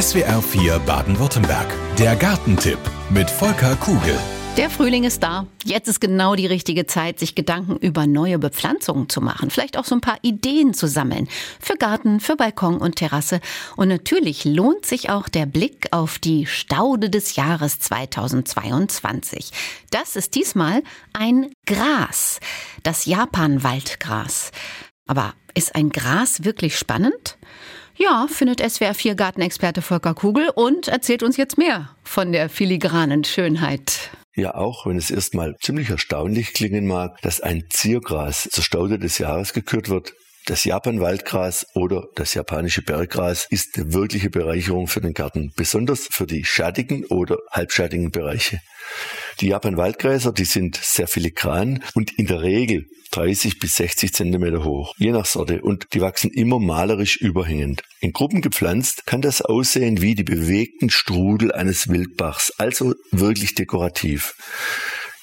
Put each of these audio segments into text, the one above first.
SWR 4 Baden-Württemberg. Der Gartentipp mit Volker Kugel. Der Frühling ist da. Jetzt ist genau die richtige Zeit, sich Gedanken über neue Bepflanzungen zu machen. Vielleicht auch so ein paar Ideen zu sammeln. Für Garten, für Balkon und Terrasse. Und natürlich lohnt sich auch der Blick auf die Staude des Jahres 2022. Das ist diesmal ein Gras. Das Japan-Waldgras. Aber ist ein Gras wirklich spannend? Ja, findet SWR4 Gartenexperte Volker Kugel und erzählt uns jetzt mehr von der filigranen Schönheit ja auch, wenn es erstmal ziemlich erstaunlich klingen mag, dass ein Ziergras zur Staude des Jahres gekürt wird. Das Japan-Waldgras oder das japanische Berggras ist eine wirkliche Bereicherung für den Garten, besonders für die schattigen oder halbschattigen Bereiche. Die Japan-Waldgräser, die sind sehr filigran und in der Regel 30 bis 60 Zentimeter hoch, je nach Sorte, und die wachsen immer malerisch überhängend. In Gruppen gepflanzt kann das aussehen wie die bewegten Strudel eines Wildbachs, also wirklich dekorativ.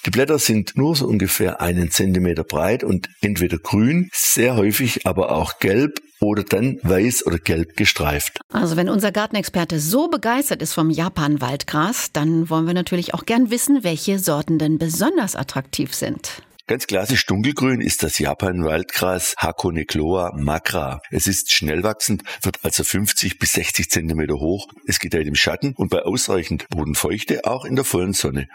Die Blätter sind nur so ungefähr einen Zentimeter breit und entweder grün, sehr häufig aber auch gelb oder dann weiß oder gelb gestreift. Also wenn unser Gartenexperte so begeistert ist vom Japan-Waldgras, dann wollen wir natürlich auch gern wissen, welche Sorten denn besonders attraktiv sind. Ganz klassisch dunkelgrün ist das Japan-Waldgras Hakonecloa macra. Es ist schnell wachsend, wird also 50 bis 60 Zentimeter hoch. Es gedeiht im Schatten und bei ausreichend Bodenfeuchte auch in der vollen Sonne.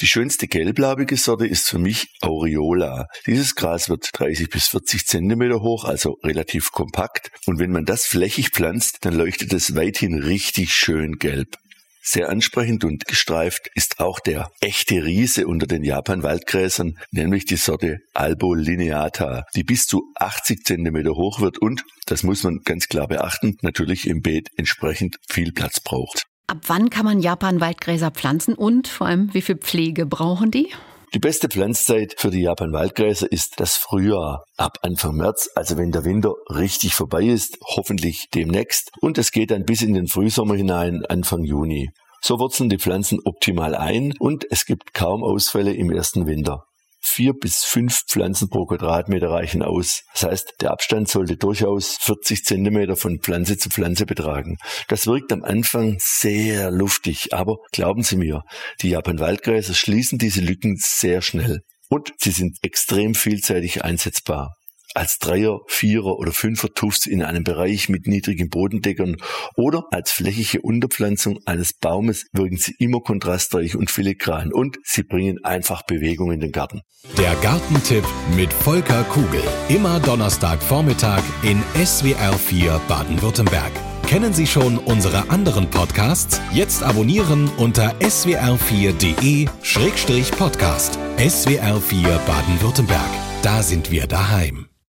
Die schönste gelblaubige Sorte ist für mich Aureola. Dieses Gras wird 30 bis 40 Zentimeter hoch, also relativ kompakt. Und wenn man das flächig pflanzt, dann leuchtet es weithin richtig schön gelb. Sehr ansprechend und gestreift ist auch der echte Riese unter den Japan-Waldgräsern, nämlich die Sorte Albo lineata, die bis zu 80 Zentimeter hoch wird und, das muss man ganz klar beachten, natürlich im Beet entsprechend viel Platz braucht. Ab wann kann man Japan-Waldgräser pflanzen und vor allem wie viel Pflege brauchen die? Die beste Pflanzzeit für die Japan-Waldgräser ist das Frühjahr. Ab Anfang März, also wenn der Winter richtig vorbei ist, hoffentlich demnächst. Und es geht dann bis in den Frühsommer hinein, Anfang Juni. So wurzeln die Pflanzen optimal ein und es gibt kaum Ausfälle im ersten Winter vier bis fünf Pflanzen pro Quadratmeter reichen aus. Das heißt, der Abstand sollte durchaus 40 Zentimeter von Pflanze zu Pflanze betragen. Das wirkt am Anfang sehr luftig, aber glauben Sie mir, die Japan-Waldgräser schließen diese Lücken sehr schnell. Und sie sind extrem vielseitig einsetzbar als Dreier, Vierer oder Fünfer Tuffs in einem Bereich mit niedrigen Bodendeckern oder als flächige Unterpflanzung eines Baumes wirken sie immer kontrastreich und filigran und sie bringen einfach Bewegung in den Garten. Der Gartentipp mit Volker Kugel. Immer Donnerstagvormittag in SWR 4 Baden-Württemberg. Kennen Sie schon unsere anderen Podcasts? Jetzt abonnieren unter swr4.de-podcast. SWR 4 Baden-Württemberg. Da sind wir daheim.